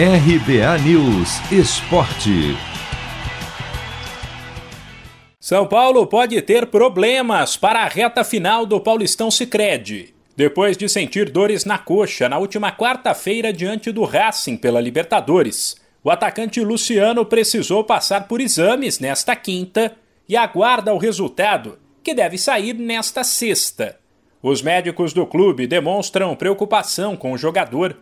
RBA News Esporte. São Paulo pode ter problemas para a reta final do Paulistão Sicredi. Depois de sentir dores na coxa na última quarta-feira diante do Racing pela Libertadores, o atacante Luciano precisou passar por exames nesta quinta e aguarda o resultado, que deve sair nesta sexta. Os médicos do clube demonstram preocupação com o jogador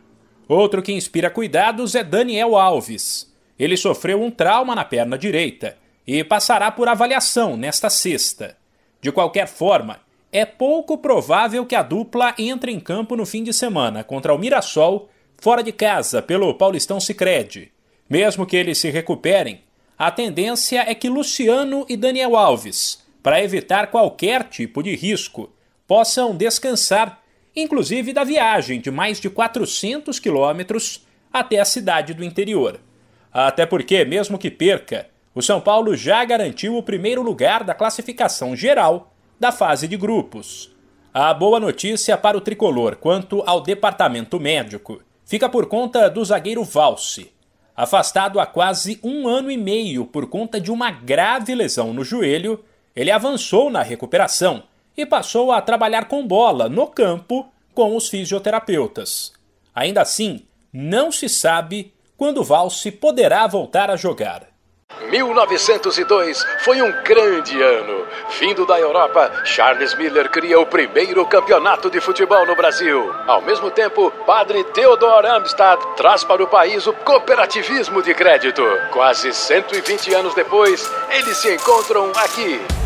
Outro que inspira cuidados é Daniel Alves. Ele sofreu um trauma na perna direita e passará por avaliação nesta sexta. De qualquer forma, é pouco provável que a dupla entre em campo no fim de semana contra o Mirassol, fora de casa, pelo Paulistão Sicredi. Mesmo que eles se recuperem, a tendência é que Luciano e Daniel Alves, para evitar qualquer tipo de risco, possam descansar inclusive da viagem de mais de 400 quilômetros até a cidade do interior. Até porque, mesmo que perca, o São Paulo já garantiu o primeiro lugar da classificação geral da fase de grupos. A boa notícia para o tricolor quanto ao departamento médico fica por conta do zagueiro Valse. Afastado há quase um ano e meio por conta de uma grave lesão no joelho, ele avançou na recuperação e passou a trabalhar com bola no campo com os fisioterapeutas. Ainda assim, não se sabe quando Valse poderá voltar a jogar. 1902 foi um grande ano. Vindo da Europa, Charles Miller cria o primeiro campeonato de futebol no Brasil. Ao mesmo tempo, padre Theodor Amstad traz para o país o cooperativismo de crédito. Quase 120 anos depois, eles se encontram aqui.